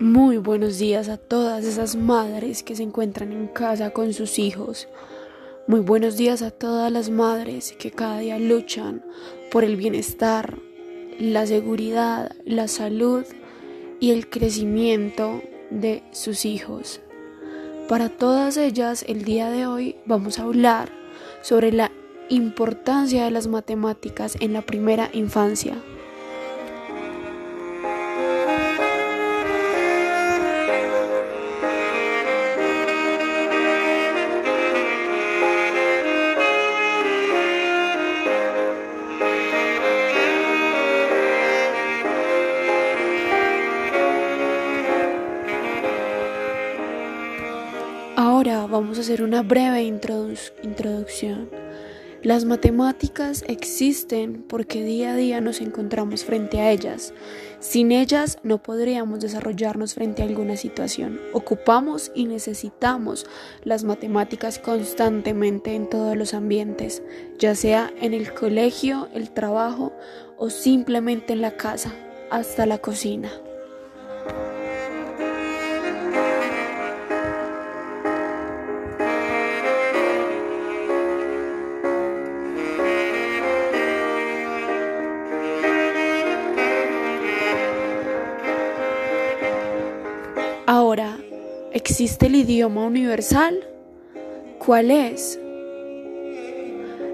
Muy buenos días a todas esas madres que se encuentran en casa con sus hijos. Muy buenos días a todas las madres que cada día luchan por el bienestar, la seguridad, la salud y el crecimiento de sus hijos. Para todas ellas, el día de hoy vamos a hablar sobre la importancia de las matemáticas en la primera infancia. Vamos a hacer una breve introducción. Las matemáticas existen porque día a día nos encontramos frente a ellas. Sin ellas no podríamos desarrollarnos frente a alguna situación. Ocupamos y necesitamos las matemáticas constantemente en todos los ambientes, ya sea en el colegio, el trabajo o simplemente en la casa, hasta la cocina. Ahora, ¿existe el idioma universal? ¿Cuál es?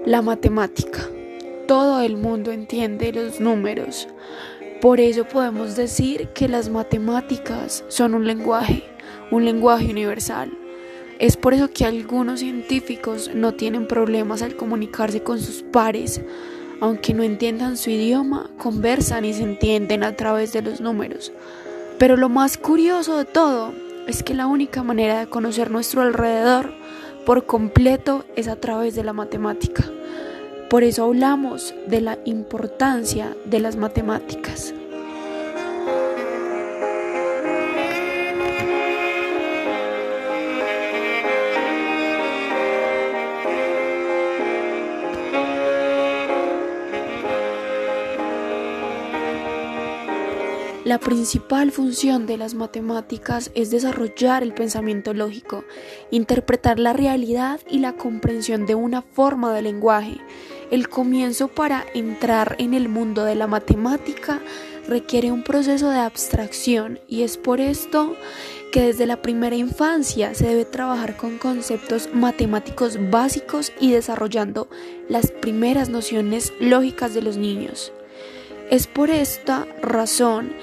La matemática. Todo el mundo entiende los números. Por eso podemos decir que las matemáticas son un lenguaje, un lenguaje universal. Es por eso que algunos científicos no tienen problemas al comunicarse con sus pares. Aunque no entiendan su idioma, conversan y se entienden a través de los números. Pero lo más curioso de todo es que la única manera de conocer nuestro alrededor por completo es a través de la matemática. Por eso hablamos de la importancia de las matemáticas. La principal función de las matemáticas es desarrollar el pensamiento lógico, interpretar la realidad y la comprensión de una forma de lenguaje. El comienzo para entrar en el mundo de la matemática requiere un proceso de abstracción y es por esto que desde la primera infancia se debe trabajar con conceptos matemáticos básicos y desarrollando las primeras nociones lógicas de los niños. Es por esta razón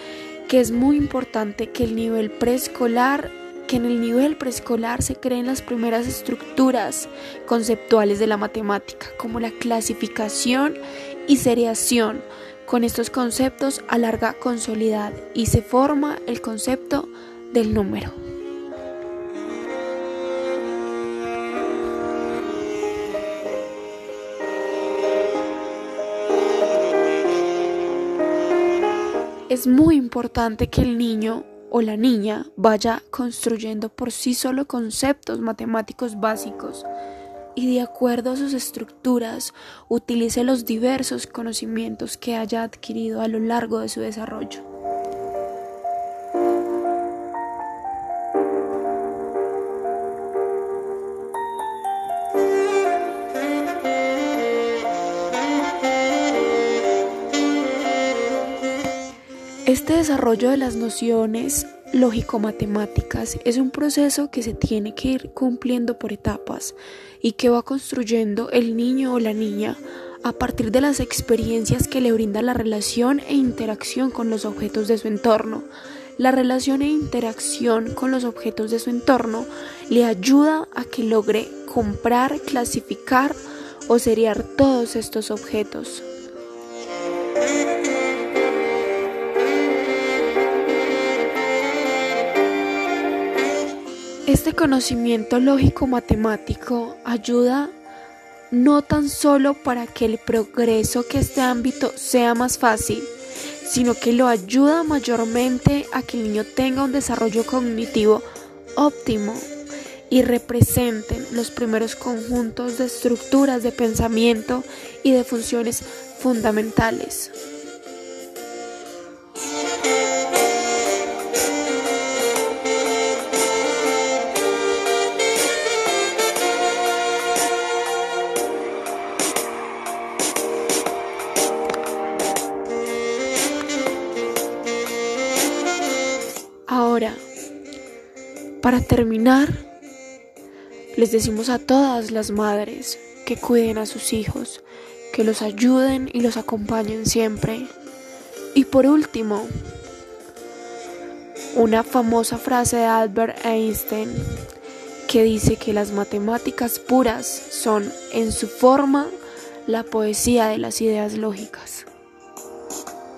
que es muy importante que el nivel preescolar que en el nivel preescolar se creen las primeras estructuras conceptuales de la matemática, como la clasificación y seriación. Con estos conceptos a larga consolidad y se forma el concepto del número. Es muy importante que el niño o la niña vaya construyendo por sí solo conceptos matemáticos básicos y de acuerdo a sus estructuras utilice los diversos conocimientos que haya adquirido a lo largo de su desarrollo. Este desarrollo de las nociones lógico-matemáticas es un proceso que se tiene que ir cumpliendo por etapas y que va construyendo el niño o la niña a partir de las experiencias que le brinda la relación e interacción con los objetos de su entorno. La relación e interacción con los objetos de su entorno le ayuda a que logre comprar, clasificar o seriar todos estos objetos. Este conocimiento lógico-matemático ayuda no tan solo para que el progreso que este ámbito sea más fácil, sino que lo ayuda mayormente a que el niño tenga un desarrollo cognitivo óptimo y representen los primeros conjuntos de estructuras de pensamiento y de funciones fundamentales. Para terminar, les decimos a todas las madres que cuiden a sus hijos, que los ayuden y los acompañen siempre. Y por último, una famosa frase de Albert Einstein que dice que las matemáticas puras son en su forma la poesía de las ideas lógicas.